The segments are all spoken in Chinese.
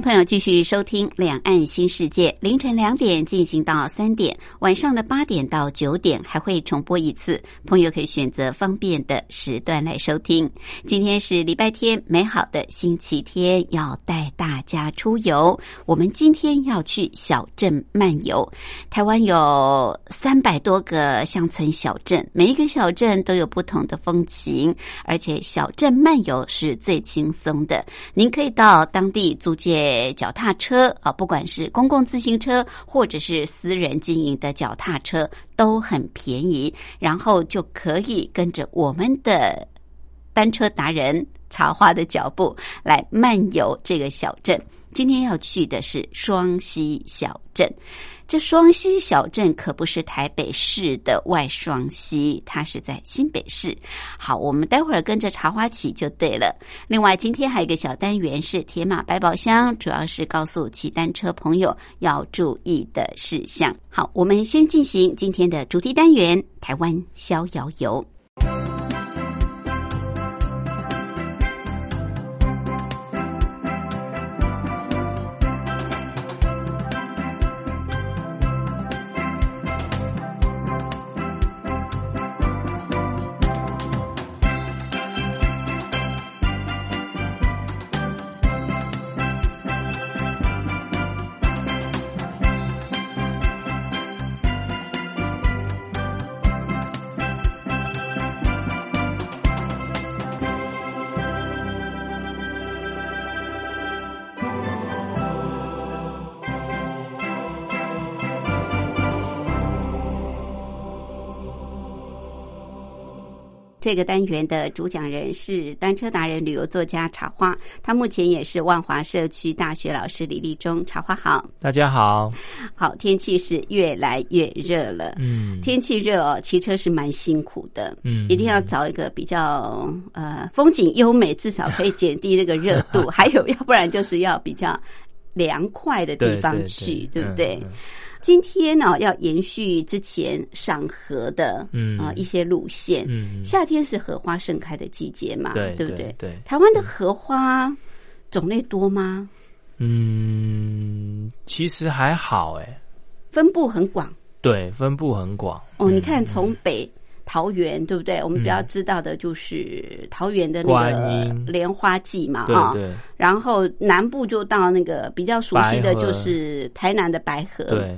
朋友继续收听《两岸新世界》，凌晨两点进行到三点，晚上的八点到九点还会重播一次，朋友可以选择方便的时段来收听。今天是礼拜天，美好的星期天，要带大家出游。我们今天要去小镇漫游。台湾有三百多个乡村小镇，每一个小镇都有不同的风情，而且小镇漫游是最轻松的。您可以到当地租借。脚踏车啊，不管是公共自行车或者是私人经营的脚踏车，都很便宜。然后就可以跟着我们的单车达人茶花的脚步来漫游这个小镇。今天要去的是双溪小镇。这双溪小镇可不是台北市的外双溪，它是在新北市。好，我们待会儿跟着茶花起就对了。另外，今天还有一个小单元是铁马百宝箱，主要是告诉骑单车朋友要注意的事项。好，我们先进行今天的主题单元——台湾逍遥游。这个单元的主讲人是单车达人、旅游作家茶花，他目前也是万华社区大学老师李立忠。茶花好，大家好。好，天气是越来越热了。嗯，天气热哦，骑车是蛮辛苦的。嗯，一定要找一个比较呃风景优美，至少可以减低那个热度。还有，要不然就是要比较凉快的地方去，对不对？今天呢，要延续之前赏荷的嗯啊一些路线。嗯，夏天是荷花盛开的季节嘛，对对不对？对，台湾的荷花种类多吗？嗯，其实还好哎，分布很广。对，分布很广。哦，你看从北桃园，对不对？我们比较知道的就是桃园的那个莲花季嘛，啊。对。然后南部就到那个比较熟悉的就是台南的白河。对。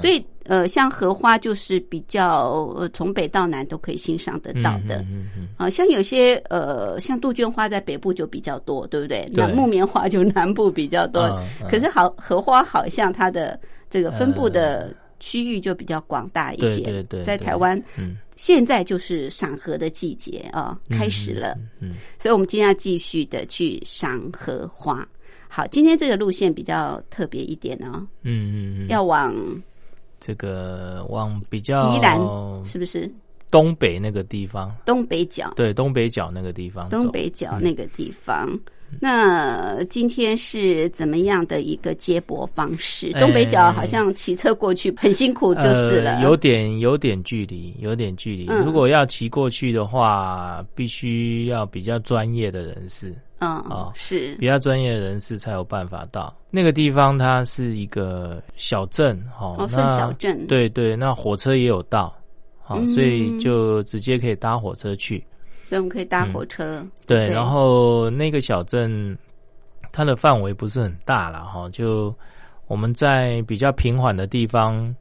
所以，呃，像荷花就是比较呃从北到南都可以欣赏得到的。嗯嗯。啊，像有些呃，像杜鹃花在北部就比较多，对不对？那木棉花就南部比较多。可是好荷花好像它的这个分布的区域就比较广大一点。对对对。在台湾，嗯，现在就是赏荷的季节啊，开始了。嗯。所以我们今天要继续的去赏荷花。好，今天这个路线比较特别一点哦。嗯嗯嗯。要往。这个往比较宜兰是不是东北那个地方？东北角对，东北角那个地方，东北角那个地方。那今天是怎么样的一个接驳方式？东北角好像骑车过去很辛苦，就是了。有点有点距离，有点距离。如果要骑过去的话，必须要比较专业的人士。嗯啊，是比较专业的人士才有办法到那个地方。它是一个小镇，哦，算小镇。对对，那火车也有到，好，所以就直接可以搭火车去。所以我们可以搭火车。对，然后那个小镇，它的范围不是很大了哈。就我们在比较平缓的地方，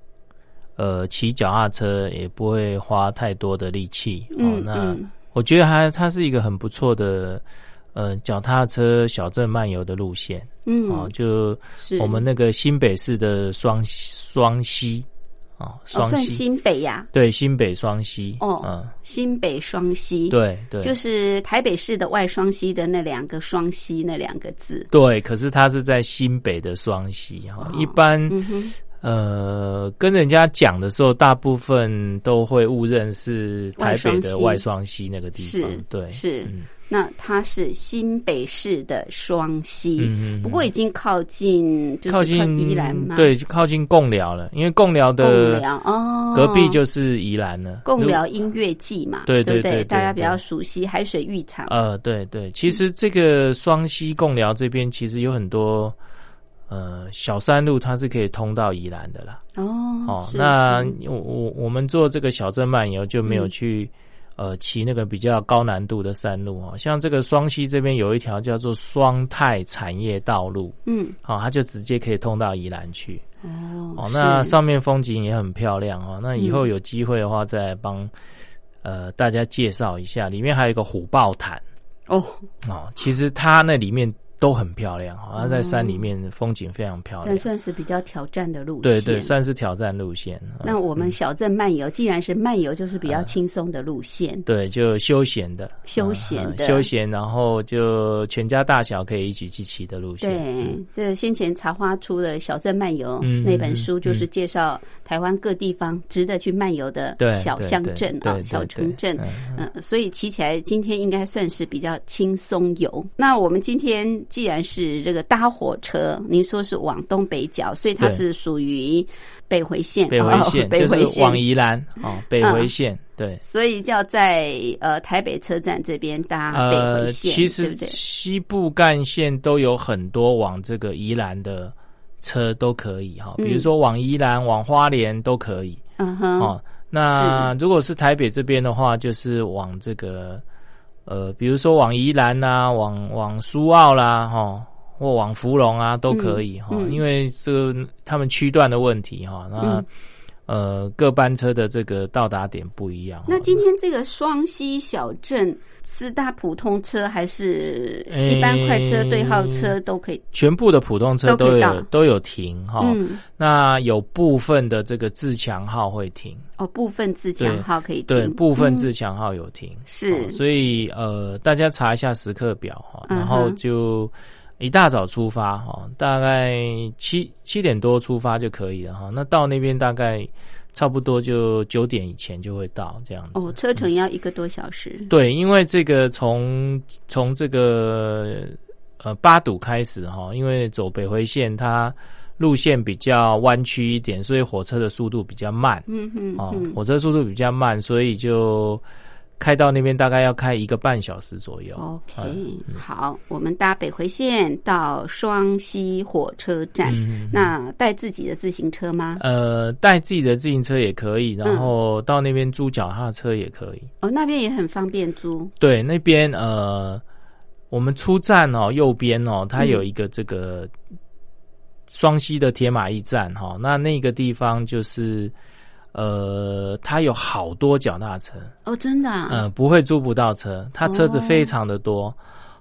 呃，骑脚踏车也不会花太多的力气。嗯，那我觉得还它是一个很不错的。呃，脚踏车小镇漫游的路线，嗯，哦，就我们那个新北市的双双溪，哦，哦，双溪、算新北呀，对新北双溪哦嗯，新北双溪，，对对，就是台北市的外双溪的那两个双溪那两个字。对，可是它是在新北的双溪哈，一般嗯，呃跟人家讲的时候，大部分都会误认是台北的外外双溪那个地方是，对，是。嗯那它是新北市的双溪，嗯嗯嗯。不过已经靠近，就是靠近宜兰嘛，对，靠近贡寮了，因为贡寮的哦，隔壁就是宜兰了。贡寮音乐季嘛，对对对对？大家比较熟悉海水浴场，呃，对对，其实这个双溪贡寮这边其实有很多呃小山路，它是可以通到宜兰的啦。哦哦，是那我我我们做这个小镇漫游就没有嗯。去、呃骑那个比较高难度的山路哦，像这个双溪这边有一条叫做双泰产业道路，嗯哦，它就直接可以通到宜兰去。哦哦，那上面风景也很漂亮哦。那以后嗯有机会的话，再帮呃大家介绍一下，里面还有一个虎豹潭哦哦，其实它那里面都很漂亮哦，它在山里面风景非常漂亮但。算是比较挑战的路线。对对，算是挑战路线。嗯那我们小镇漫游，既然是漫游，就是比较轻松的路线。对，就休闲的，休闲的嗯休闲，然后就全家大小可以一起去骑的路线。对，这先前茶花出的《小镇漫游》嗯那本书，嗯就是介绍台湾各地方值得去漫游的对小乡镇啊、小城镇嗯，所以骑起来今天应该算是比较轻松游。那我们今天既然是这个搭火车，您说是往东北角，所以它是属于北回线，北回线哦北回就是往。宜兰哦，北回线对。所以就要在呃台北车站这边搭北呃，回线，其实对？西部干线都有很多往这个宜兰的车都可以哈，嗯比如说往宜兰、往花莲都可以嗯哼，哦。那如果是台北这边的话，就是往这个呃，比如说往宜兰啦、往往苏澳啦，哈，或往芙蓉啊，都可以哈、嗯嗯。因为这个他们区段的问题哈，那、嗯呃各班车的这个到达点不一样。那今天这个双溪小镇是搭普通车还是一般快车、诶对号车都可以？全部的普通车都有都有停哈，嗯，那有部分的这个自强号会停，哦，部分自强号可以停，对，部分自嗯。强号有停，是。哦所以呃，大家查一下时刻表哈，然后就一大早出发哈，大概七七点多出发就可以了哈。那到那边大概差不多就九点以前就会到这样子。哦，车程要一个多小时。对，因为这个从从这个呃八堵开始哈，因为走北回线它路线比较弯曲一点，所以火车的速度比较慢。嗯嗯哦嗯，火车速度比较慢，所以就开到那边大概要开一个半小时左右。OK，嗯好，我们搭北回线到双溪火车站。嗯，那带自己的自行车吗？呃，带自己的自行车也可以，然嗯后到那边租脚踏车也可以。哦，那边也很方便租。对，那边呃，我们出站哦，右边哦，它嗯有一个这个双溪的铁马驿站哈、哦，那那个地方就是呃，它有好多脚踏车，哦，真的、啊？嗯、不会租不到车，它车子非常的多。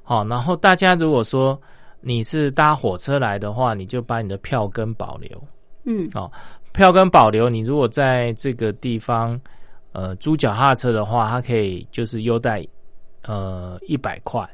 好、然后大家如果说你是搭火车来的话，你就把你的票根保留。嗯，哦票根保留，你如果在这个地方呃租脚踏车的话，它可以就是优待呃一百块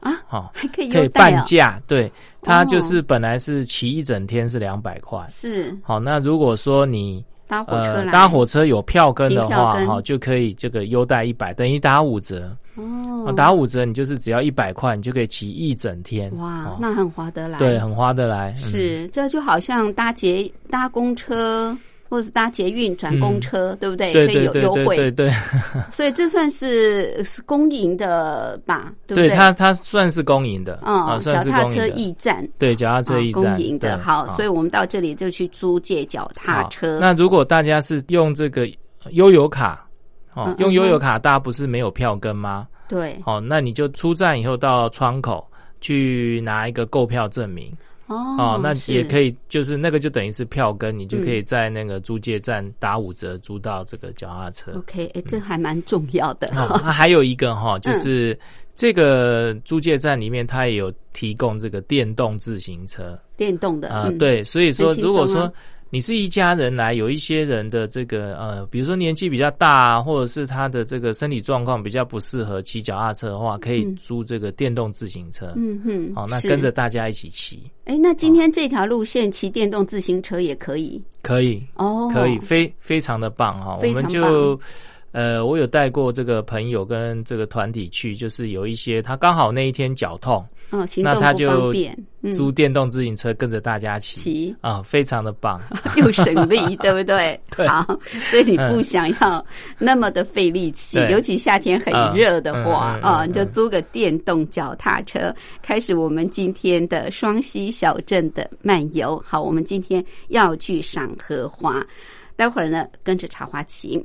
啊，好、还可以可以。半价。对，它就哦是本来是骑一整天是两百块。是好，那如果说你搭火车来。呃搭火车有票根的话，哈，就可以这个优待一百，等于打五折。哦，打五折，你就是只要一百块，你就可以骑一整天。哇哦，那很划得来。对，很划得来。嗯是，这就好像搭捷搭公车，或者是搭捷运转公车，对不对？可以有优惠对对 所以这算是是公营的吧？对不对对？它它算是公营的，嗯，啊，脚算是踏车公营的。驿站。对，脚踏车驿啊站，公营的好，所以我们到这里就去租借脚踏好车。那如果大家是用这个悠游卡，哦嗯，用悠游卡，大家不是没有票根吗？对哦，那你就出站以后到窗口去拿一个购票证明哦哦，那也可以以，就是那个就等于是票根，你就可嗯以在那个租借站打五折租到这个脚踏车。OK，哎，这还蛮重要的。哦，它还有一个哈，嗯。就是这个租借站里面，它也有提供这个电动自行车。电动的啊、嗯。对，所以说如果说你是一家人来，有一些人的这个呃，比如说年纪比较大，或者是他的这个身体状况比较不适合骑脚踏车的话，可以租这个电动自行车。嗯哼，好，那跟着大家一起骑，哎，那今天这条路线骑电动自行车也可以？可以，哦，可以，非非常的棒哈。我们就呃，我有带过这个朋友跟这个团体去，就是有一些他刚好那一天脚痛，那他就方便，嗯租电动自行车跟着大家骑骑啊，非常的棒。又省力，对不对？对好，所以你不想要那么的费力气，尤其夏天很热的话啊，就租个电动脚踏车，开始我们今天的双溪小镇的漫游。好，我们今天要去赏荷花，待会儿呢跟着茶花骑。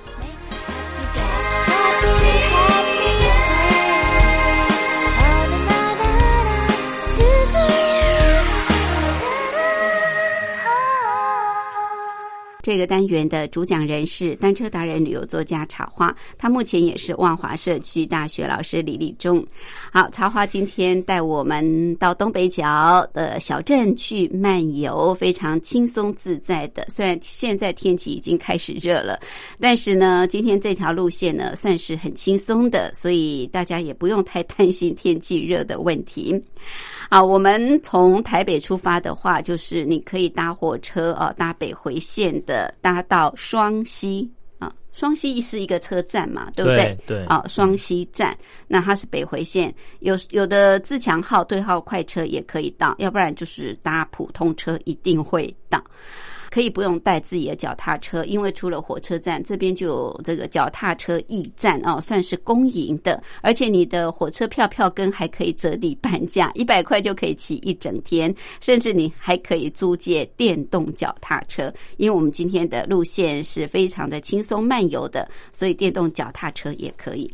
这个单元的主讲人是单车达人、旅游作家茶花，他目前也是万华社区大学老师李立忠。好，茶花今天带我们到东北角的小镇去漫游，非常轻松自在的。虽然现在天气已经开始热了，但是呢，今天这条路线呢算是很轻松的，所以大家也不用太担心天气热的问题。啊，我们从台北出发的话，就是你可以搭火车啊，搭北回线的，搭到双溪啊。双溪是一个车站嘛，对不对？对啊，双溪站，那它是北回线，有有的自强号对号快车也可以到，要不然就是搭普通车一定会到。可以不用带自己的脚踏车，因为除了火车站这边就有这个脚踏车驿站哦，算是公营的，而且你的火车票票根还可以折抵半价，一百块就可以骑一整天，甚至你还可以租借电动脚踏车，因为我们今天的路线是非常的轻松漫游的，所以电动脚踏车也可以。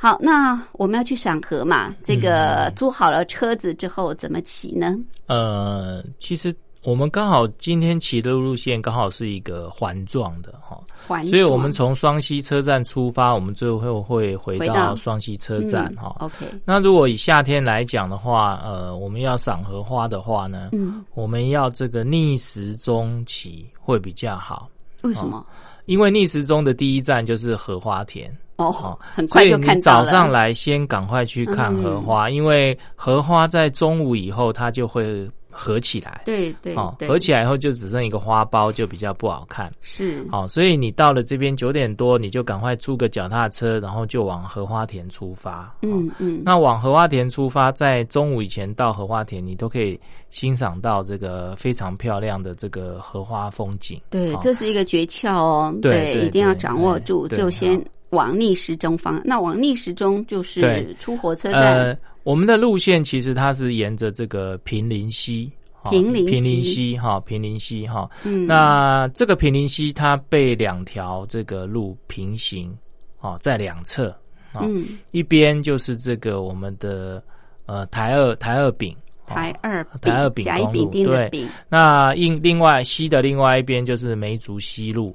好，那我们要去赏荷嘛？这个租好了车子之后怎么骑呢？呃，其实我们刚好今天骑的路线刚好是一个环状的哈，所以我们状从双溪车站出发，我们最后会回回到到双溪车站嗯哈。OK，那如果以夏天来讲的话，呃，我们要赏荷花的话呢，嗯，我们要这个逆时钟骑会比较好，为什么？因为逆时钟的第一站就是荷花田。哦，很快就看到早上来先赶快去看荷花，因为荷花在中午以后它就会合起来。对对哦，合起来以后就只剩一个花苞，就比较不好看。是好、所以你到了这边九点多，你就赶快租个脚踏车，然后就往荷花田出发。哦嗯嗯，那往荷花田出发，在中午以前到荷花田，你都可以欣赏到这个非常漂亮的这个荷花风景。对，哦这是一个诀窍哦。对对一定要掌握住，就先往逆时钟方。那往逆时钟就是出火车站呃，我们的路线其实它是沿着这个平林溪。平林平林溪溪哈，平林溪哈，嗯，那这个平林溪它被两条这个路平行，哦，在两侧，哦嗯，一边就是这个我们的呃台二台二丙，哦台二台二丙公路对，那另另外西的另外一边就是梅竹西路，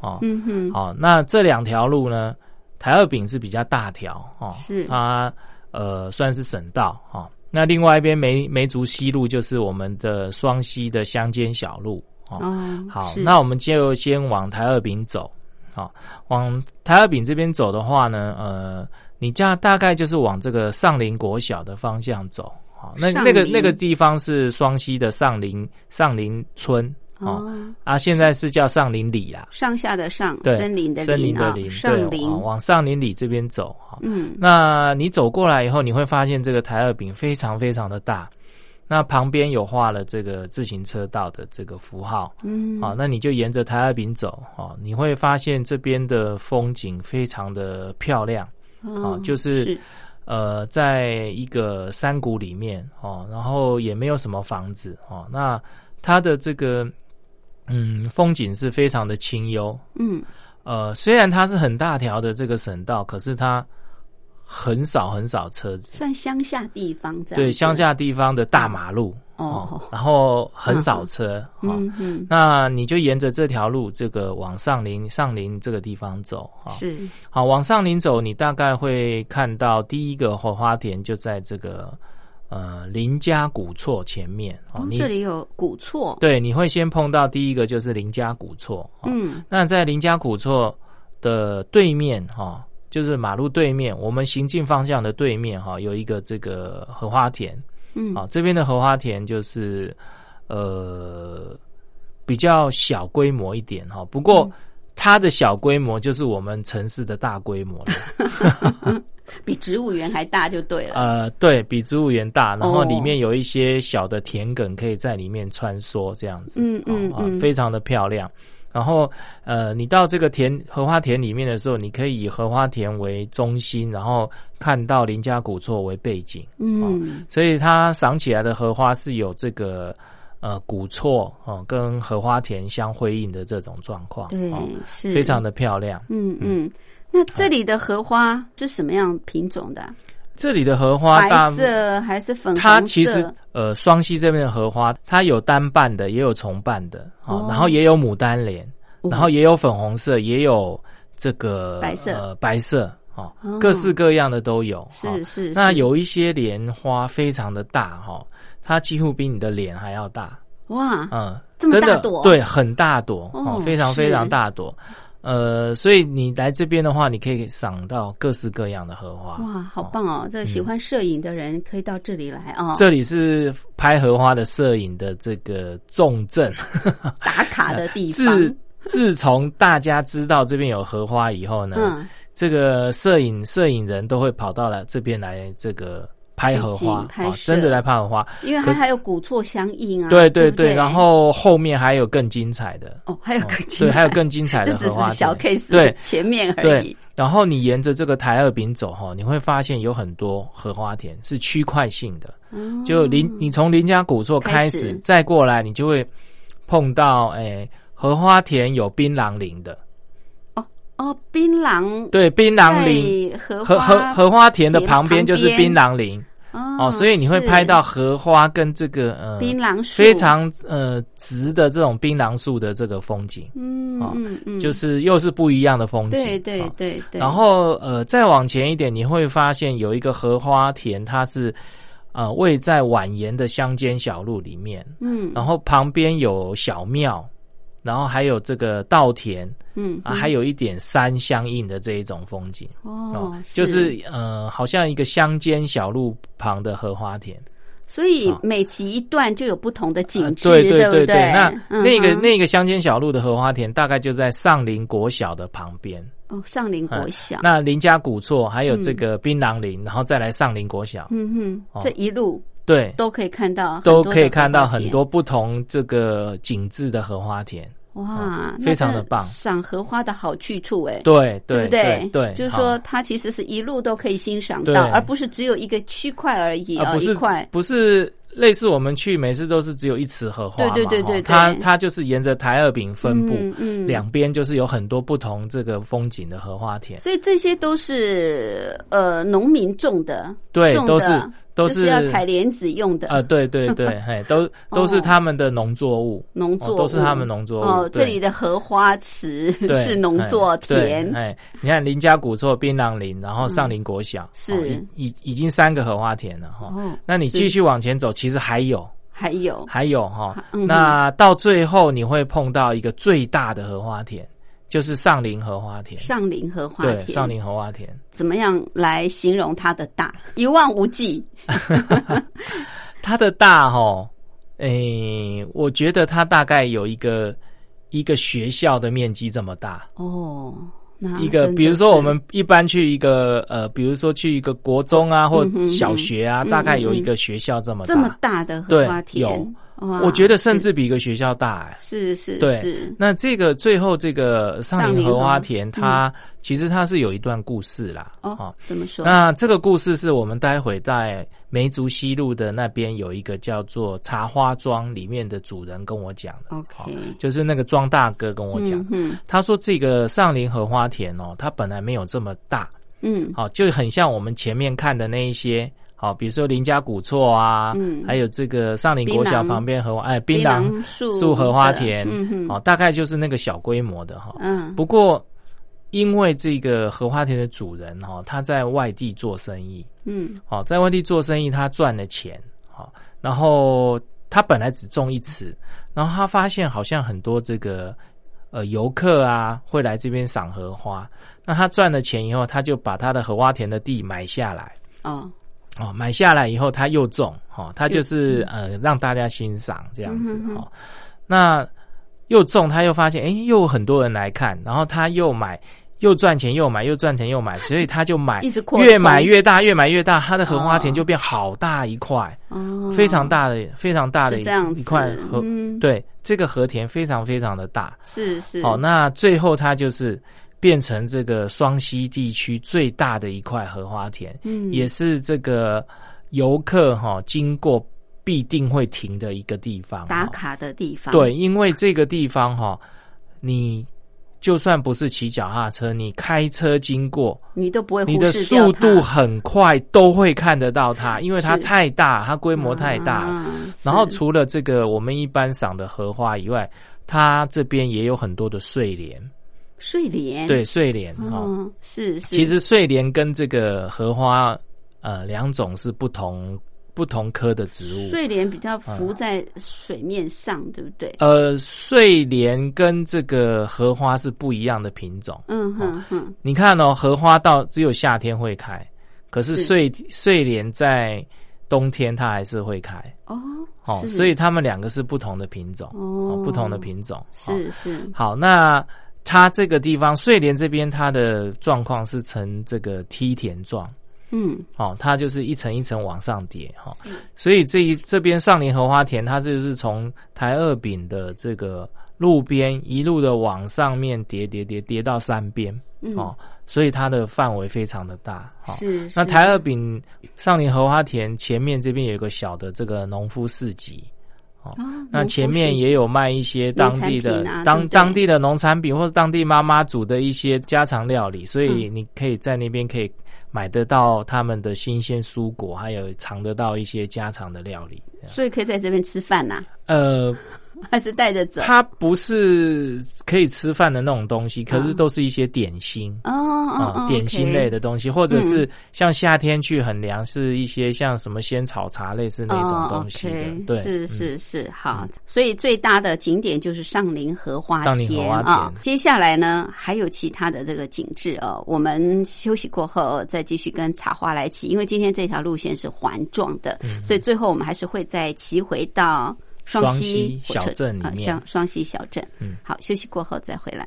哦，嗯哼，好、那这两条路呢，台二丙是比较大条哦，是。它呃算是省道哦。那另外一边梅梅竹西路就是我们的双溪的乡间小路哦。哦，好，那我们就先往台二丙走。好，往台二丙这边走的话呢，呃，你这样大概就是往这个上林国小的方向走。好，那那个那个地方是双溪的上林上林村哦，哦，啊，现在是叫上林里啦。上下的上，对，森林的森林的林，上林。对，往往上林里这边走哈。嗯，那你走过来以后，你会发现这个台二饼非常非常的大，那旁边有画了这个自行车道的这个符号，嗯，好，那你就沿着台二饼走，哦，你会发现这边的风景非常的漂亮，哦就是是。呃，在一个山谷里面哦，然后也没有什么房子哦，那它的这个嗯风景是非常的清幽，嗯，呃，虽然它是很大条的这个省道，可是它很少很少车子，算乡下地方这样，对乡。下地方的大马路哦然后很少车哦。嗯嗯，那你就沿着这条路，这个往上林上林这个地方走啊。是好，往上林走，你大概会看到第一个火花田就在这个呃林家古厝前面哦。哦，你这里有古厝，对，你会先碰到第一个就是林家古厝。哦嗯那在林家古厝的对面哈、就是马路对面，我们行进方向的对面哈、有一个这个荷花田。嗯，啊，这边的荷花田就是呃比较小规模一点哈、不过它的小规模就是我们城市的大规模了。比植物园还大就对了。呃，对比植物园大，然后哦里面有一些小的田埂可以在里面穿梭，这样子，嗯嗯哦啊嗯非常的漂亮。然后，呃，你到这个田荷花田里面的时候，你可以以荷花田为中心，然后看到林家古厝为背景，嗯，所以它赏起来的荷花是有这个呃古厝哦跟荷花田相辉映的这种状况，对哦，是非常的漂亮。嗯嗯。那这里的荷花是什么样品种的？啊？这里的荷花大白色还是粉红色？它其实呃，双溪这边的荷花，它有单瓣的，也有重瓣的，哦，哦。然后也有牡丹莲，哦。然后也有粉红色，也有这个白色。呃白色，哦哦，各式各样的都有。是哦是是。那有一些莲花非常的大哈、哦，它几乎比你的脸还要大，哇，嗯，这么真的大朵？对，很大朵哦哦，非常非常大朵。呃，所以你来这边的话，你可以赏到各式各样的荷花。哇，好棒哦！这个喜欢摄影的人可以到这里来哦，嗯这里是拍荷花的摄影的这个重镇，打卡的地方。自自从大家知道这边有荷花以后呢，嗯，这个摄影摄影人都会跑到了这边来这个拍荷花哦真的在拍荷花。因为它还有古厝相应啊。对对对然后后面还有更精彩的，哦，还有更精彩。对，还有更精彩的 荷花是小田 case，对。前面而对。已。，然后你沿着这个台二饼走哈，你会发现有很多荷花田是区块性的，嗯就林你从林家古厝开开始始，再过来你就会碰到诶荷花田有槟榔林的，哦，槟榔对，槟榔林荷荷荷花荷花田的旁边就是槟榔林。哦哦，所以你会拍到荷花跟这个呃槟榔树。非常呃直的这种槟榔树的这个风景，嗯哦嗯嗯，就是又是不一样的风景，对对对。然后呃，再往前一点，你会发现有一个荷花田，它是呃位在蜿蜒的乡间小路里面，嗯。然后旁边有小庙，然后还有这个稻田嗯啊，还有一点山相应的这一种风景。哦，就是呃，好像一个乡间小路旁的荷花田。所以哦。每骑一段就有不同的景呃致，对对对对，那嗯那个那个乡间小路的荷花田，大概就在上林国小的旁边。哦，上林国小，那林家古厝还有这个槟榔林，然后再来上林国小，嗯哼，哦。这一路对，都可以看到，都可以看到很多不同这个景致的荷花田。哇，非常的棒。赏荷花的好去处哎。对对不对？对对，就是说它其实是一路都可以欣赏到，而不是只有一个区块而已啊，啊不是一块。不是类似我们去每次都是只有一池荷花嘛，对对对对哈它它就是沿着台二饼分布，嗯嗯两边就是有很多不同这个风景的荷花田，所以这些都是呃农民种的，对，都是都就是要采莲子用的。呃，对对对，嘿，都都是他们的农作物，农作都是他们农作物哦，这里的荷花池 是农作田，哎，你看林家古厝、槟榔林，然后上林国小，是哦已已已经三个荷花田了哈。哦那你继续往前走，其实还有。还有。还有哈嗯，那到最后你会碰到一个最大的荷花田，就是上林荷花田。上林荷花对，田，上林荷花田，怎么样来形容它的大？一望无际，它的大哈，诶，我觉得它大概有一个一个学校的面积这么大。哦，那一个，比如说我们一般去一个呃，比如说去一个国中啊，或小学啊，嗯大概有嗯一个学校这么大。这么大的荷花田有，哇我觉得甚至比一个学校大哎。是是对是，那这个最后这个上林荷花田，它其实它是有一段故事啦。哦，怎么说？那这个故事是我们待会在梅竹西路的那边有一个叫做茶花庄里面的主人跟我讲的。OK 好就是那个庄大哥跟我讲，嗯他说这个上林荷花田哦，它本来没有这么大。嗯好，就很像我们前面看的那一些，好，比如说林家古厝啊，嗯。还有这个上林国小旁边荷花，哎，槟榔树树荷花田，嗯嗯好，大概就是那个小规模的哈。嗯。不过，因为这个荷花田的主人哈，他在外地做生意，嗯。好，在外地做生意，他赚了钱，好，然后他本来只种一池，然后他发现好像很多这个呃游客啊会来这边赏荷花，那他赚了钱以后，他就把他的荷花田的地买下来，哦哦，买下来以后他又种，哦，他就是呃让大家欣赏这样子嗯哼哼。哦，那又种，他又发现哎又很多人来看，然后他又买。又赚钱又买，又赚钱又买，所以他就买，越买越大，越买越大，他的荷花田哦。就变好大一块，哦，非常大的、非常大的一块荷。嗯。对，这个和田非常非常的大。是是。哦、那最后他就是变成这个双溪地区最大的一块荷花田，嗯。也是这个游客哈、经过必定会停的一个地方。哈。打卡的地方，对，因为这个地方哈、你就算不是骑脚踏车，你开车经过，你都不会你的速度很快，都会看得到它，因为它太大，它规模太大。啊然后除了这个我们一般赏的荷花以外，它这边也有很多的睡莲，睡莲，对睡莲哦。嗯，是是，其实睡莲跟这个荷花呃两种是不同不同科的植物。睡莲比较浮在水面上，对不对？呃，睡莲跟这个荷花是不一样的品种。嗯哼哼，你看哦，荷花到只有夏天会开，可是是睡睡莲在冬天它还是会开。哦，哦，所以它们两个是不同的品种，哦不同的品种。哦是是，好，那它这个地方睡莲这边它的状况是呈这个梯田状。嗯，哦，它就是一层一层往上叠哈、所以这一这边上林荷花田，它就是从台二丙的这个路边一路的往上面叠叠叠叠到山边、嗯。哦，所以它的范围非常的大哈、是是。那台二丙上林荷花田前面这边有一个小的这个农夫市集，哦。那前面也有卖一些当地的、当当地的农产品，或者当地妈妈煮的一些家常料理，所嗯。以你可以在那边可以买得到他们的新鲜蔬果，还有尝得到一些家常的料理。所以可以在这边吃饭呐，呃，还是带着走？它不是可以吃饭的那种东西，可是嗯都是一些点心。哦哦点心类的东西，或者嗯是像夏天去很凉，是一些像什么仙草茶类似那种东西对，是嗯是是，好，所以最大的景点就是上林荷花上林荷花田啊。接下来呢，还有其他的这个景致哦。我们休息过后再继续跟茶花来骑，因为今天这条路线是环状的，所以最后我们还是会再骑回到双溪小镇里啊，面像双溪小镇。嗯，好，休息过后再回来。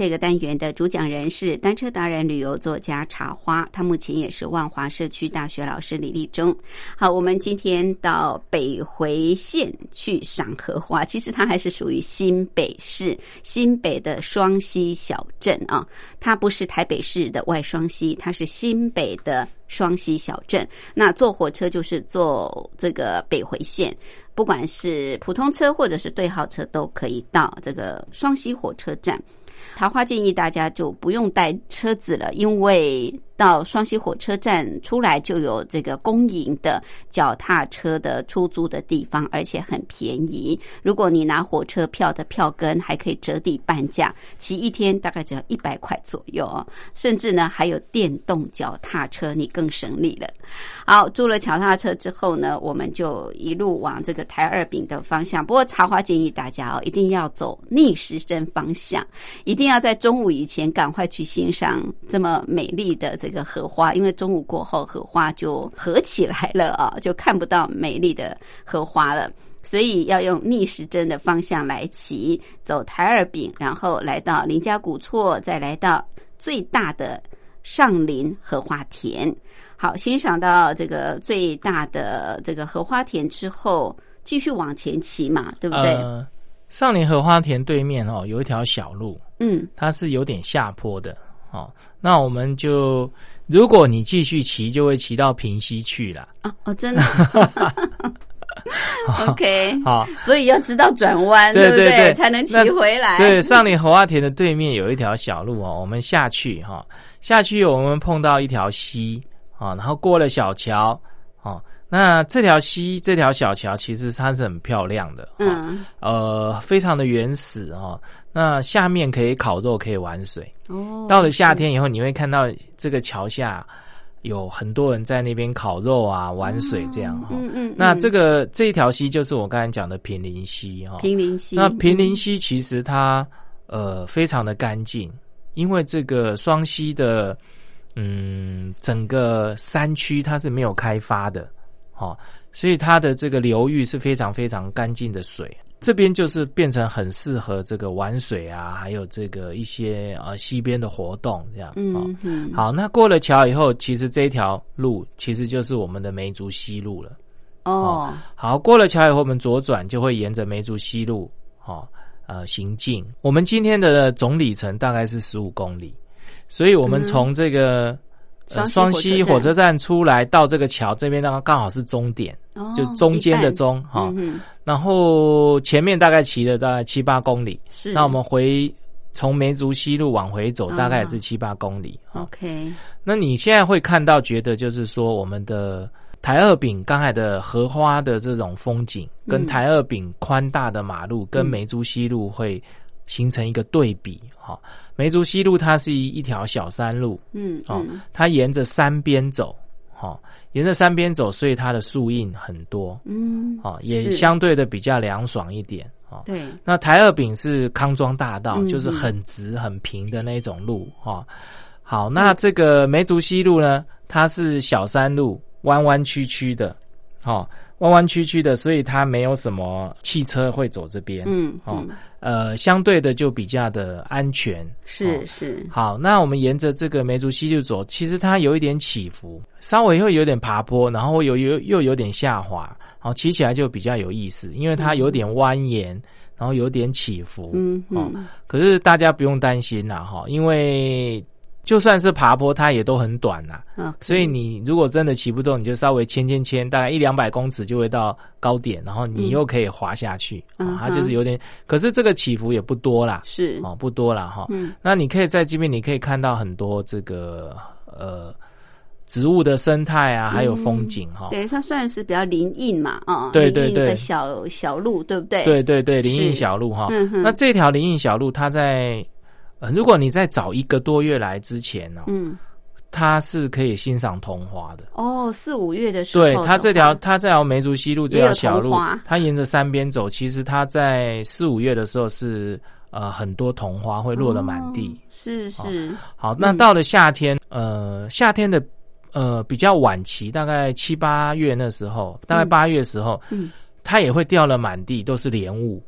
这个单元的主讲人是单车达人、旅游作家茶花，他目前也是万华社区大学老师李立忠。好，我们今天到北回县去赏荷花，其实它还是属于新北市新北的双溪小镇啊，它不是台北市的外双溪，它是新北的双溪小镇。那坐火车就是坐这个北回线，不管是普通车或者是对号车都可以到这个双溪火车站。桃花建议大家就不用带车子了，因为到双溪火车站出来就有这个公营的脚踏车的出租的地方，而且很便宜。如果你拿火车票的票根，还可以折抵半价，骑一天大概只要一百块左右哦。甚至呢，还有电动脚踏车，你更省力了。好，租了脚踏车之后呢，我们就一路往这个台二饼的方向。不过茶花建议大家哦，一定要走逆时针方向，一定要在中午以前赶快去欣赏这么美丽的这个荷花，因为中午过后荷花就合起来了啊，就看不到美丽的荷花了。所以要用逆时针的方向来骑，走台儿饼，然后来到林家古厝，再来到最大的上林荷花田。好，欣赏到这个最大的这个荷花田之后，继续往前骑嘛，对不对？呃，上林荷花田对面哦，有一条小路，嗯，它是有点下坡的哦。那我们就，如果你继续骑，就会骑到平溪去了。哦哦，真的。OK，好，所以要知道转弯，不对对对才能骑回来。对，上林荷花田的对面有一条小路哦，我们下去哈、下去我们碰到一条溪啊、然后过了小桥哦。那这条溪这条小桥其实它是很漂亮的，哦、嗯，呃，非常的原始哦。那下面可以烤肉，可以玩水。哦，到了夏天以后，你会看到这个桥下有很多人在那边烤肉啊、玩水这样哈、嗯嗯，那这个个这一条溪就是我刚才讲的平林溪哈、平林溪，那平林溪其实它呃非常的干净，因为这个双溪的嗯整个山区它是没有开发的，哦，所以它的这个流域是非常非常干净的水。这边就是变成很适合这个玩水啊，还有这个一些呃溪边的活动这样。哦嗯嗯，好，那过了桥以后，其实这一条路其实就是我们的梅竹西路了。哦，好，过了桥以后，我们左转就会沿着梅竹西路，哦，呃，行进。我们今天的总里程大概是十五公里，所以我们从这个、呃双双溪火车站出来到这个桥这边，刚刚好是终点，哦就中间的中哈、然后前面大概骑了大概七八公里，是，那我们回从梅竹西路往回走，大概也啊是七八公里啊。OK，那你现在会看到，觉得就是说，我们的台二饼刚才的荷花的这种风景，跟嗯。台二饼宽大的马路，跟嗯。梅竹西路会形成一个对比。哈、梅竹西路它是一一条小山路，嗯哦嗯。它沿着山边走，哈、沿着山边走，所以它的树荫很多，嗯，哦，也相对的比较凉爽一点，哦。对，那台二丙是康庄大道，嗯就是很直很平的那种路哈、好，那这个梅竹西路呢，它是小山路，弯弯曲曲的，哦，弯弯曲曲的，所以它没有什么汽车会走这边，嗯哦嗯，呃，相对的就比较的安全。是哦是，好，那我们沿着这个梅竹溪就走，其实它有一点起伏，稍微会有点爬坡，然后有有又有点下滑，然后骑起来就比较有意思，因为它有点蜿蜒，然后有点起伏。嗯哦嗯，可是大家不用担心啦，哈，因为就算是爬坡，它也都很短呐、嗯，所以你如果真的骑不动，你就稍微牵牵牵，大概一两百公尺就会到高点，然后你又可以滑下去。哦，嗯它就是有点，可是这个起伏也不多啦，是，哦，不多啦哈。嗯那你可以在这边，你可以看到很多这个呃植物的生态啊，还有风景哈。对，它算是比较林荫嘛，啊，对对对的小小路，对不对？对对对，林荫小路哈。嗯哼那这条林荫小路，它在呃，如果你在早一个多月来之前呢、嗯，它是可以欣赏桐花的。哦，四五月的时候对它这条，它这条梅竹西路这条小路它沿着山边走，其实它在四五月的时候是呃很多桐花会落得满地。哦是是，好，那到了夏天，呃，夏天的呃比较晚期，大概七八月那时候，大概八月时候，嗯，它也会掉了满地，都是莲雾，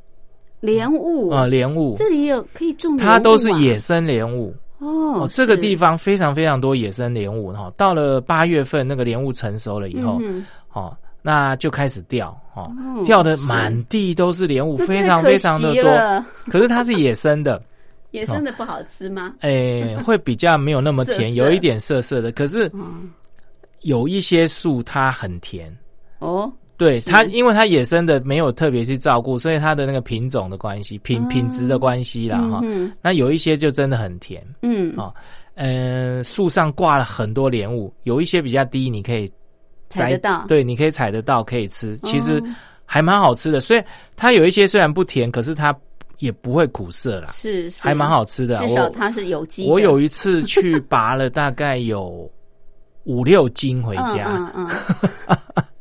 莲雾，啊，莲雾，这里有可以种它都是野生莲雾。哦哦，，这个地方非常非常多野生莲雾哈。到了八月份，那个莲雾成熟了以后，嗯哦，那就开始掉哦，哦掉的是满地都是莲雾，非常非常的多。可是它是野生的，野生的不好吃吗？诶、会比较没有那么甜，有一点涩涩的。可是嗯，有一些树它很甜，哦，是对它，因为它野生的没有特别去照顾，所以它的那个品种的关系、品哦品质的关系啦哈。嗯。那有一些就真的很甜，嗯，哦嗯，树上挂了很多莲雾，有一些比较低，你可以摘采得到，对，你可以采得到，可以吃，其实哦。还蛮好吃的。所以它有一些虽然不甜，可是它也不会苦涩啦，是是，还蛮好吃的至少它是有机。我有一次去拔了大概有五六斤回家，嗯 嗯嗯。哇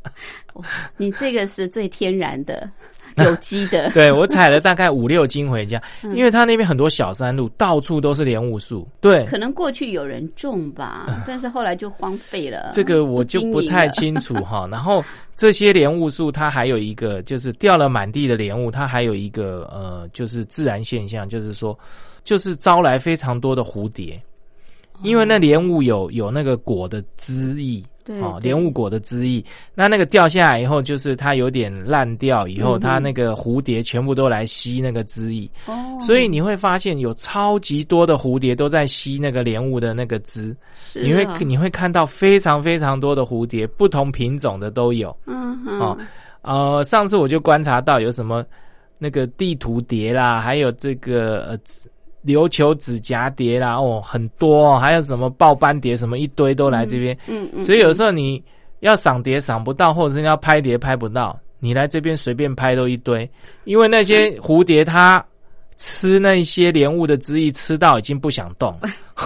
你这个是最天然的，有机的。对我采了大概五六斤回家，嗯因为它那边很多小山路，到处都是莲雾树。对，可能过去有人种吧，但是后来就荒废了。这个我就不太清楚哈。然后这些莲雾树，它还有一个就是掉了满地的莲雾，它还有一个呃，就是自然现象，就是说，就是招来非常多的蝴蝶，因为那莲雾有有那个果的汁液。对莲雾果的汁液，那那个掉下来以后，就是它有点烂掉以后，嗯它那个蝴蝶全部都来吸那个汁液，哦，所以你会发现有超级多的蝴蝶都在吸那个莲雾的那个汁，是你会啊你会看到非常非常多的蝴蝶，不同品种的都有。嗯嗯哦呃，上次我就观察到有什么那个地图蝶啦，还有这个呃琉球指甲蝶啦，哦，很多、哦，还有什么豹斑蝶，什么一堆都来这边。嗯嗯，所以有时候你要赏蝶赏不到，或者是要拍蝶拍不到，你来这边随便拍都一堆，因为那些蝴蝶它吃那些莲雾的汁液吃到已经不想动，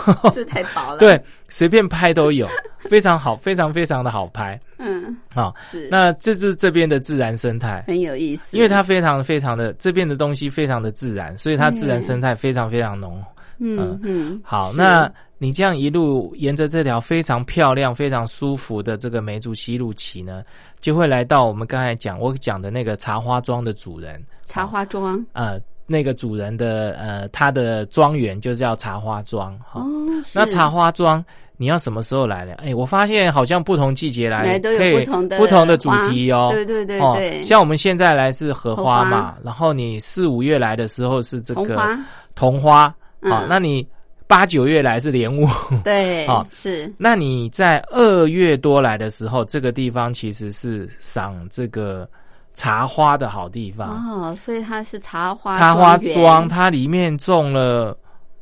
这太薄了。，对，随便拍都有，非常好，非常非常的好拍。嗯，好、是。那这是这边的自然生态，很有意思，因为它非常非常的这边的东西非常的自然，所以它自然生态非常非常浓。嗯嗯。好，那你这样一路沿着这条非常漂亮、非常舒服的这个梅竹西路骑呢，就会来到我们刚才讲我讲的那个茶花庄的主人，茶花庄。呃，那个主人的呃，他的庄园就叫茶花庄哈。哦，那茶花庄你要什么时候来呢？哎，我发现好像不同季节来来都有可以不同的不同的主花题哦。对对对哦对，像我们现在来是荷花荷嘛，然后你四五月来的时候是这个红花，桐花，啊、嗯。那你八九月来是莲雾，对，好 是。那你在二月多来的时候，这个地方其实是赏这个茶花的好地方。哦，所以它是茶花茶花庄它里面种了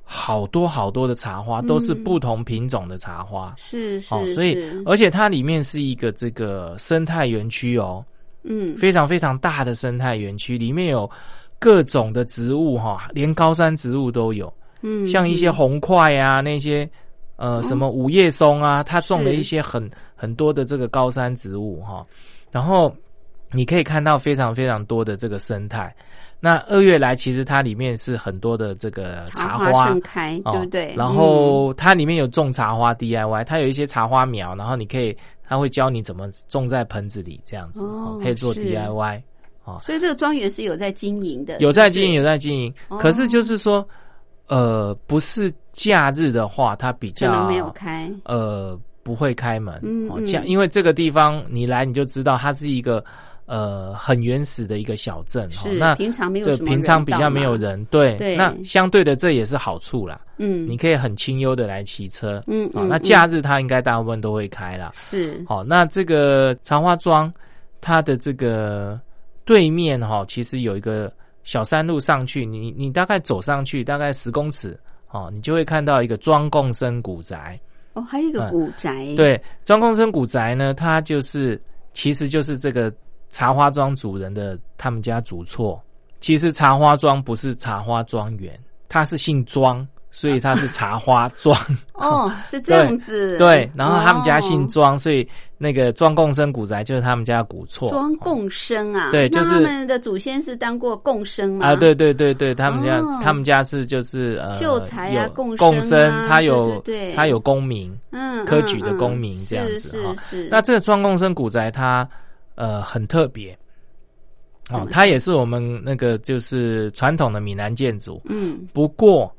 好多好多的茶花，都是嗯不同品种的茶花。是是，哦，所以而且它里面是一个这个生态园区哦，嗯。非常非常大的生态园区，里面有各种的植物哈、连高山植物都有。嗯，像一些嗯。红块啊，那些呃什么五叶松啊，它种了一些很很多的这个高山植物哈，然后你可以看到非常非常多的这个生态。那二月来，其实它里面是很多的这个茶花花盛开，哦对不对？然嗯后它里面有种茶花 DIY，它有一些茶花苗，然后你可以，它会教你怎么种在盆子里，这样子、可以做 DIY。所以这个庄园是有在经营的，有在经营，有在经营。哦可是就是说，呃，不是假日的话，它比较没有开，呃不会开门。嗯这样因为这个地方你来你就知道，它是一个呃很原始的一个小镇哈。是那平常没有平常比较没有，人，对对那相对的这也是好处啦，嗯，你可以很清幽的来骑车。哦，嗯嗯嗯那假日它应该大部分都会开啦。是好、那这个长花庄它的这个对面哈、其实有一个小山路上去，你你大概走上去大概十公尺，哦，你就会看到一个庄共生古宅。哦，还有一个嗯古宅，，对，庄共生古宅呢，它就是其实就是这个茶花庄主人的他们家主错。其实茶花庄不是茶花庄园，他是姓庄，所以他是茶花庄。哦，是这样子，对，然后他们家姓哦庄，所以那个庄共生古宅就是他们家的古厝。庄共生啊，对就是他们的祖先是当过共生吗？啊，对对对对，他们家、哦他们家是就是呃秀才啊有共共生啊他有对他有功名，嗯，科举的嗯功名这样子是哈是是，那这个庄共生古宅它呃很特别。哦它也是我们那个就是传统的闽南建筑，嗯。不过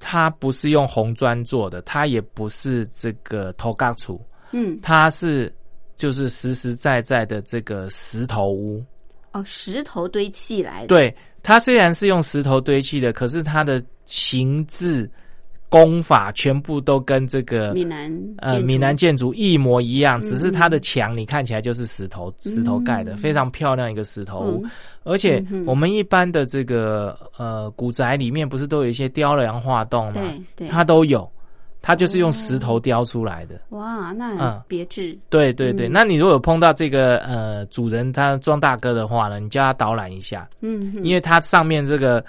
它不是用红砖做的，它也不是这个头盖厝，嗯，它是就是实实在在的这个石头屋。哦，石头堆砌来的，，对，它虽然是用石头堆砌的，可是它的形制、工法全部都跟这个闽南呃闽南建筑一模一样，嗯只是它的墙你看起来就是石头石头盖的，非常漂亮一个石头。屋。嗯。而且我们一般的这个呃古宅里面不是都有一些雕梁画栋吗？对对，它都有，它就是用石头雕出来的。哇，那嗯。很别致，对对对，嗯。那你如果碰到这个呃主人他庄大哥的话呢，你叫他导览一下，嗯，嗯。因为它上面这个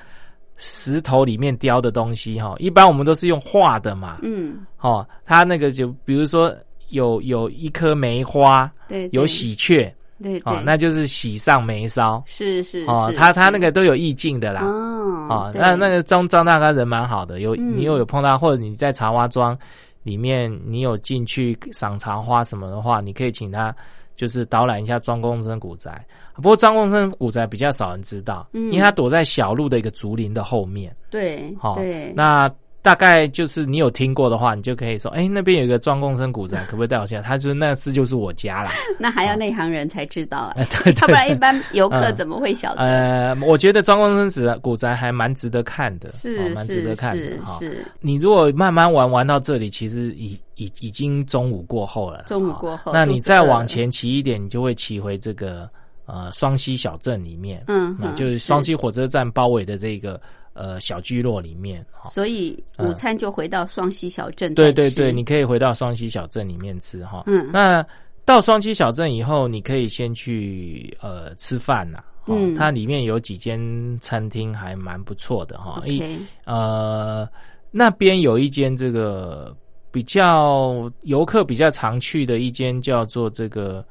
石头里面雕的东西哈，一般我们都是用画的嘛，嗯，哦，它那个就比如说有有一颗梅花，对，有喜鹊，对对。哦，，那就是喜上眉梢，是是哦，他他那个都有意境的啦，哦哦，那那个张张大哥人蛮好的，有嗯。你又有碰到，或者你在茶花庄里面，你有进去赏茶花什么的话，你可以请他就是导览一下庄公生古宅。不过张公生古宅比较少人知道，嗯因为它躲在小路的一个竹林的后面。对好、对，那大概就是你有听过的话，你就可以说，哎，那边有一个庄公生古宅，可不可以带我去？他就是那是就是我家啦。那还要内行人才知道啊，呃 对要不然一般游客嗯怎么会晓得？呃，我觉得庄公生古古宅还蛮值得看的，是哦蛮值得看的是你如果慢慢玩玩到这里，其实已已已经中午过后了。中午好过后那你再往前骑一点，你就会骑回这个呃双溪小镇里面。嗯就是双溪火车站包围的这个呃小聚落里面。所以嗯午餐就回到双溪小镇对对对，你可以回到双溪小镇里面吃哈。嗯那到双溪小镇以后，你可以先去呃吃饭呐。哦嗯它里面有几间餐厅还蛮不错的哈。一 OK 呃，那边有一间这个比较游客比较常去的一间叫做这个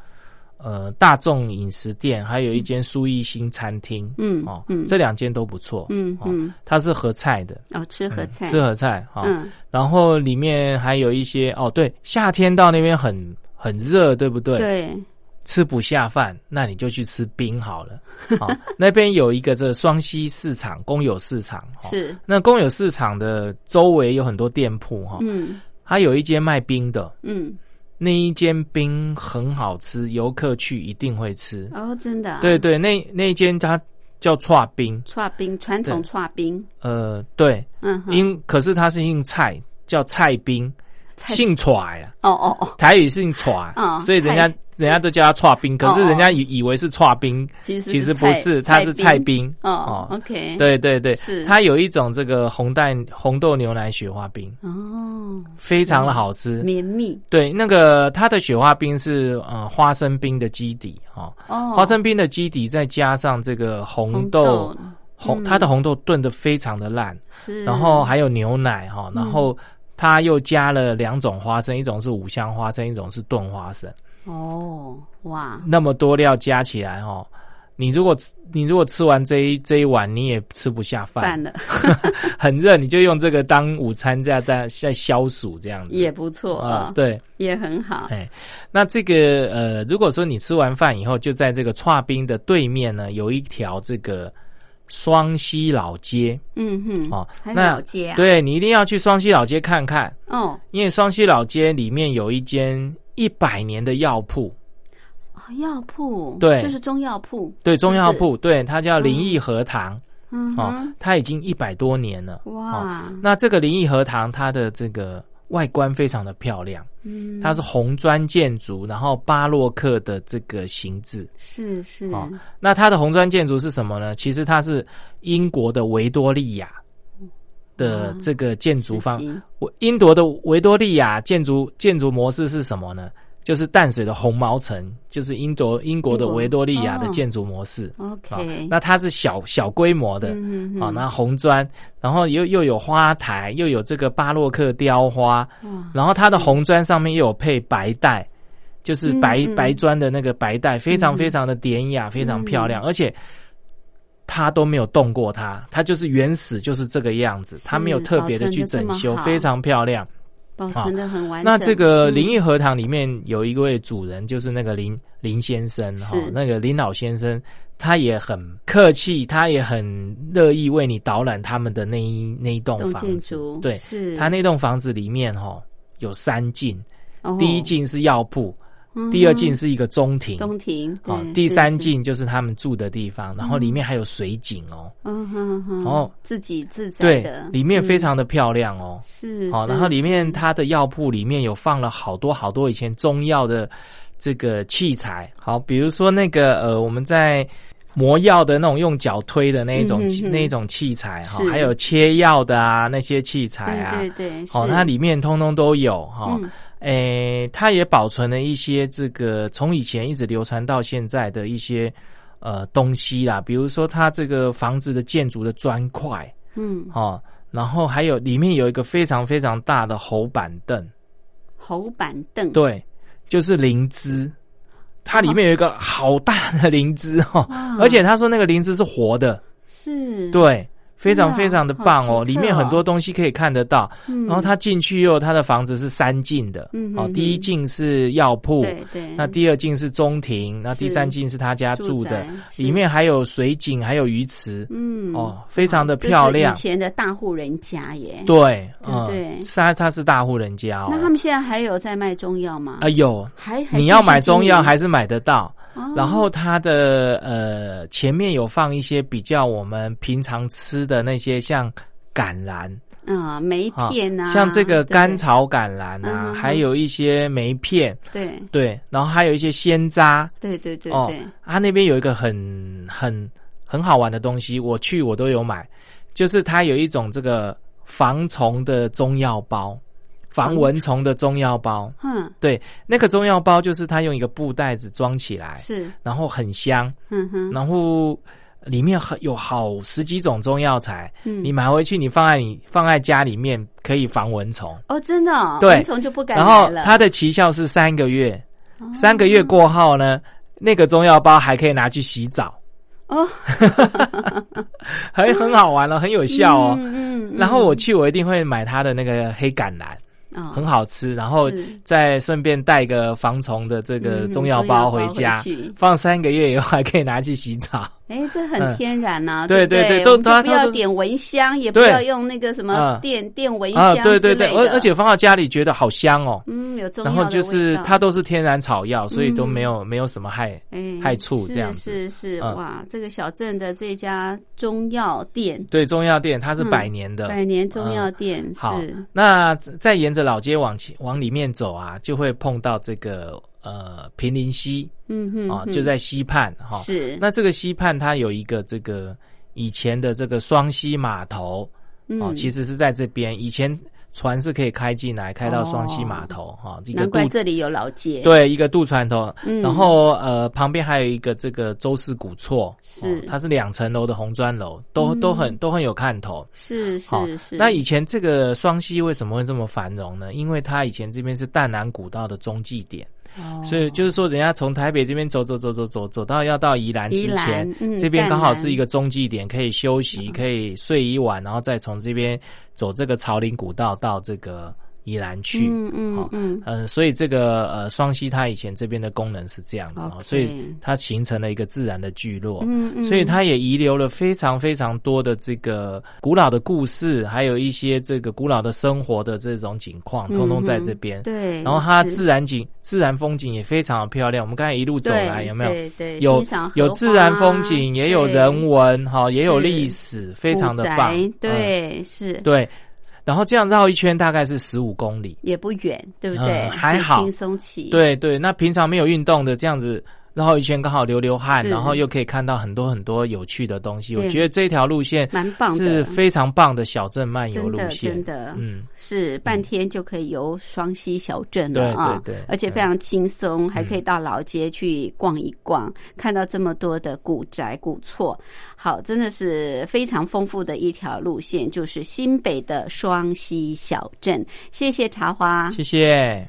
呃大众饮食店，还有一间苏一新餐厅。嗯哦，嗯这两间都不错。哦嗯嗯，它是合菜的，哦，吃合菜，吃合菜哈。嗯然后里面还有一些哦，对，夏天到那边很很热，对不对？对，吃不下饭，那你就去吃冰好了。好、那边有一个这双溪市场，公有市场。哦是，那公有市场的周围有很多店铺哈，嗯它有一间卖冰的，嗯，那一间冰很好吃，游客去一定会吃。哦，真的啊，对对，那那一间它叫串冰，串冰，传统串冰，呃，对，嗯哼，因可是它是姓蔡，叫蔡冰，菜。姓踹啊。哦哦哦，台语姓踹，哦所以人家菜人家都叫他串冰，可是人家以以为是串冰，其实其实不是，它是菜冰。哦，OK，，对对对，是。它有一种这个红蛋红豆牛奶雪花冰，哦，非常的好吃。绵密。对，那个它的雪花冰是呃花生冰的基底哈，哦，花生冰的基底再加上这个红豆红它的红豆炖的非常的烂，是，然后还有牛奶哈，然嗯后它又加了两种花生，一种是五香花生，一种是炖花生。哦，哇，那么多料加起来哦，你如果吃你如果吃完这一这一碗，你也吃不下饭，饭了。很热，你就用这个当午餐在在在消暑这样子。也不错啊，，啊对，也很好，哎，那这个呃，如果说你吃完饭以后，就在这个串冰的对面呢，有一条这个双溪老街。嗯哼，哦，那老街啊，，对你一定要去双溪老街看看，哦，因为双溪老街里面有一间一百年的药铺。药铺，对就是中药铺，对，中药铺，对，它叫灵益荷堂。哦嗯哦，，它已经一百多年了。哇，那这个灵益荷堂，它的这个外观非常的漂亮，嗯，它是红砖建筑，然后巴洛克的这个形制。是是，哦那它的红砖建筑是什么呢？其实它是英国的维多利亚的这个建筑方我英国的维多利亚建筑建筑模式是什么呢？就是淡水的红毛城，就是英国英国的维多利亚的哦建筑模式。啊 OK，那它是小小规模的，嗯那红砖，然后又又有花台，又有这个巴洛克雕花，哇然后它的红砖上面又有配白带，就是白、嗯嗯。白砖的那个白带，非常嗯。非常的典雅，非常漂亮，而且它都没有动过它，它就是原始就是这个样子，它没有特别的去整修，非常漂亮。保存的很完整。那这个嗯灵异荷塘里面有一位主人，就是那个林林先生哈，那个林老先生，他也很客气，他也很乐意为你导览他们的那一那一栋栋房子建。对，是他那栋房子里面哈有三进，哦第一进是药铺，嗯第二进是一个中庭。中庭，哦，第三，是进就是他们住的地方，然后里面还有水景哦，是嗯哼哼，哦。自己自在对的，，里面非嗯常的漂亮哦。是，好，是然后里面它的药铺里面有放了好多好多以前中药的这个器材，好，比如说那个呃，我们在磨药的那种用脚推的那一种、那一种器材哈，是。还有切药的啊那些器材啊，对对对，哦，是。它里面通通都有哈。嗯诶，它也保存了一些这个从以前一直流传到现在的一些呃东西啦，比如说它这个房子的建筑的砖块嗯，哦，然后还有里面有一个非常非常大的猴板凳，猴板凳，对，就是灵芝，它里面有一个好大的灵芝哦，而且他说那个灵芝是活的，是，对，非常非常的棒哦，里面很多哦东西可以看得到。嗯，然后他进去又，他的房子是三进的，哦，第一进是药铺，对对，那第二进是中庭，那第三进是他家住的里面还有水井，还有鱼池，嗯哦，非常的漂亮以。前的大户人家耶，对，对他他是大户人家哦。那他们现在还有在卖中药吗？啊有，还还你要买中药还是买得到？哦。然后它的呃前面有放一些比较我们平常吃的那些像橄榄。啊梅啊片啊，像这个甘草橄榄嗯啊，还有一些梅片，对。对，然后还有一些鲜渣。对对对哦对，。它那边有一个很很很好玩的东西，我去我都有买，就是它有一种这个防虫的中药包，防蚊虫的中药包。嗯，对，那个中药包就是它用一个布袋子装起来，是，然后很香，嗯哼，然后里面很有好十几种中药材，嗯。你买回去你放在你放在家里面可以防蚊虫。哦，真的哦，对。蚊虫就不敢然。后它的奇效是三个月，哦。三个月过后呢，那个中药包还可以拿去洗澡，哦，很很好玩了，很有效哦。嗯嗯，然后我去，我一定会买它的那个黑橄榄，嗯很好吃，然后再顺便带个防虫的这个嗯中药包回家，嗯回放三个月以后还可以拿去洗澡。哎，这很嗯。天然呐，对对对？对都都不要点蚊香，也不要用那个什么嗯电电蚊啊，香对对对，而而且放到家里觉得好香哦。嗯，有中药然后就是它都是天然草药，所以都嗯。没有没有什么害。哎害处这样子。是是嗯。哇，这个小镇的这家中药店，对，中药店它是嗯百年的。百年中药店好是，那再沿着老街往前往里面走啊，就会碰到这个呃平林溪嗯哼啊，哼就在溪畔哈。是。那这个溪畔它有一个这个以前的这个双溪码头哦，嗯其实是在这边，以前船是可以开进来，开到双溪码头哈，这个渡难怪这里有老街，对一个渡船头，嗯。然后呃旁边还有一个这个周氏古厝，是。哦它是两层楼的红砖楼，都嗯。都很都很有看头。是好是是，那以前这个双溪为什么会这么繁荣呢？因为它以前这边是淡南古道的中继点，哦。所以就是说，人家从台北这边走走走走走走到要到宜兰之前，嗯这边刚好是一个个中继点，可以休息，可以睡一晚，然后再从这边走这个朝林古道到这个宜兰去。嗯嗯好嗯，呃，所以这个呃双溪它以前这边的功能是这样子哦所以它形成了一个自然的聚落。嗯嗯，所以它也遗留了非常非常多的这个古老的故事，还有一些这个古老的生活的这种景况，通通在这边。嗯对，然后它自然景、自然风景也非常的漂亮。我们刚才一路走来，有没有？对对，有有自然风景，也有人文，哈，也有是历史，非常的棒。对，是对。然后这样绕一圈大概是十五公里。也不远，对不对？嗯还好轻松骑，对对，那平常没有运动的这样子绕一圈，刚好流流汗，然后又可以看到很多很多有趣的东西。我对觉得这条路线蛮棒的是非常棒的小镇漫游路线。真的，嗯，是半天就可以游双溪小镇了对啊，对对而且非常轻松，还可以到老街去逛一逛，看到这么多的古宅古厝，好，真的是非常丰富的一条路线，就是新北的双溪小镇。谢谢茶花，谢谢。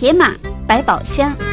铁马百宝箱。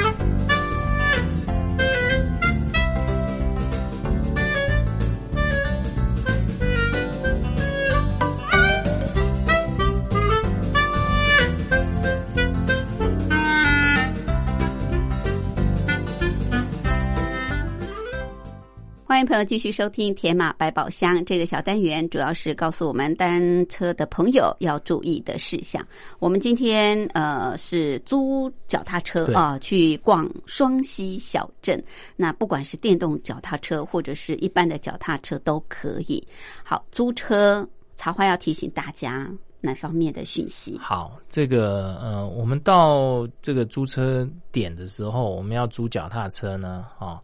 友继续收听《铁马百宝箱》这个小单元，主要是告诉我们单车的朋友要注意的事项。我们今天呃是租脚踏车啊，去逛双溪小镇。那不管是电动脚踏车或者是一般的脚踏车都可以。好，租车茶花要提醒大家哪方面的讯息？好，这个呃，我们到这个租车点的时候，我们要租脚踏车呢，哦，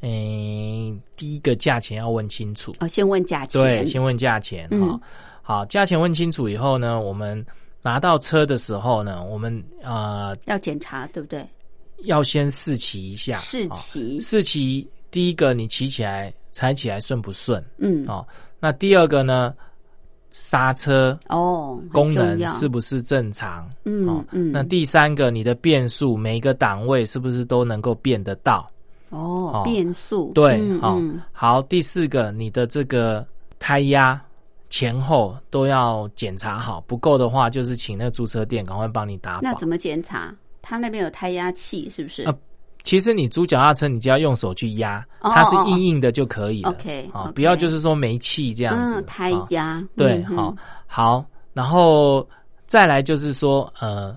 诶，第一个价钱要问清楚，哦，先问价钱。对，先问价钱哈、嗯哦。好，价钱问清楚以后呢，我们拿到车的时候呢，我们呃要检查，对不对？要先试骑一下，哦试骑，试骑第一个你骑起来踩起来顺不顺嗯，哦？那第二个呢，刹车哦，功能是不是正常？嗯哦，嗯，那第三个，你的变速每一个档位是不是都能够变得到？哦哦，变速，对，嗯好。第四个，你的这个胎压前后都要检查好，不够的话，就是请那个租车店赶快帮你打保那怎。么检查？他那边有胎压器，是不是？呃其实你租脚踏车，你只要用手去压，哦它是硬硬的就可以了。OK，好 OK 不要就是说没气这样子。嗯，胎好压，对，嗯好，好，然后再来就是说，呃，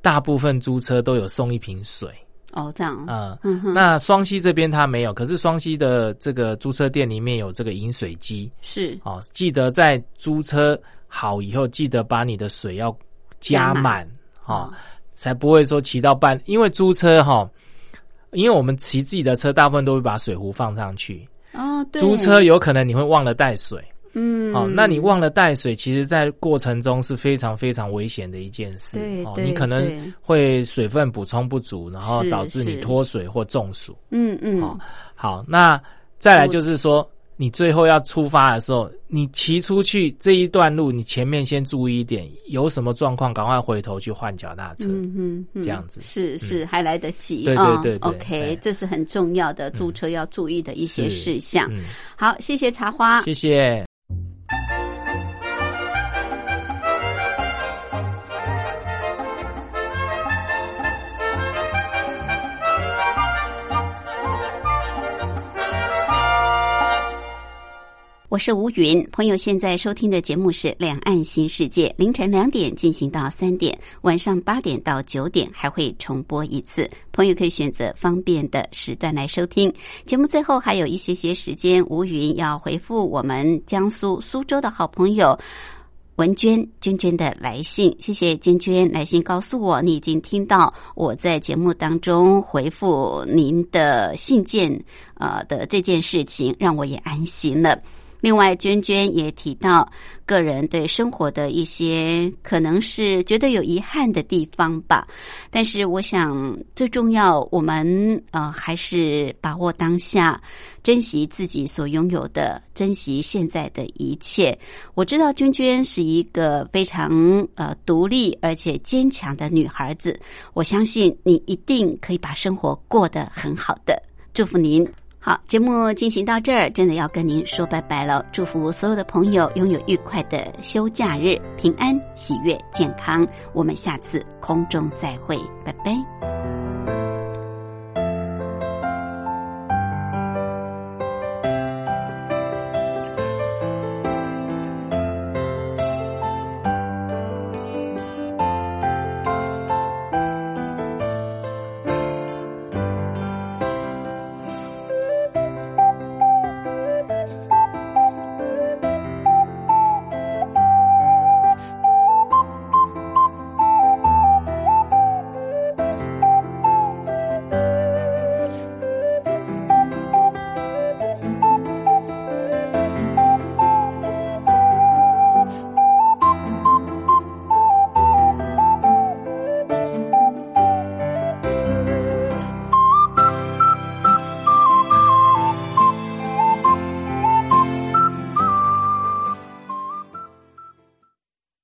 大部分租车都有送一瓶水，哦，这样，呃，嗯哼，那双溪这边它没有，可是双溪的这个租车店里面有这个饮水机，是。哦，记得在租车好以后，记得把你的水要加满，哦，才不会说骑到半，因为租车哈、因为我们骑自己的车，大部分都会把水壶放上去，哦，对，租车有可能你会忘了带水。嗯，哦，那你忘了带水，其实在过程中是非常非常危险的一件事。哦，对哦你可能会水分补充不足，然后导致你脱水或中暑。嗯嗯，哦，好，那再来就是说，你最后要出发的时候，你骑出去这一段路，你前面先注意一点，有什么状况赶快回头去换脚踏车。嗯，嗯这样子是是还来得及，对啊对对对 OK，对这是很重要的租车要注意的一些事项。嗯，好，谢谢茶花，谢谢。我是吴云，朋友现在收听的节目是《两岸新世界》，凌晨两点进行到三点，晚上八点到九点还会重播一次，朋友可以选择方便的时段来收听。节目最后还有一些些时间，吴云要回复我们江苏苏州的好朋友。文娟娟娟的来信，谢谢娟娟来信告诉我，你已经听到我在节目当中回复您的信件，呃的这件事情，让我也安心了。另外，娟娟也提到个人对生活的一些可能是觉得有遗憾的地方吧，但是我想最重要，我们呃还是把握当下，珍惜自己所拥有的，珍惜现在的一切。我知道娟娟是一个非常呃独立而且坚强的女孩子，我相信你一定可以把生活过得很好的。祝福您。好，节目进行到这儿，真的要跟您说拜拜了。祝福所有的朋友拥有愉快的休假日，平安、喜悦、健康。我们下次空中再会，拜拜。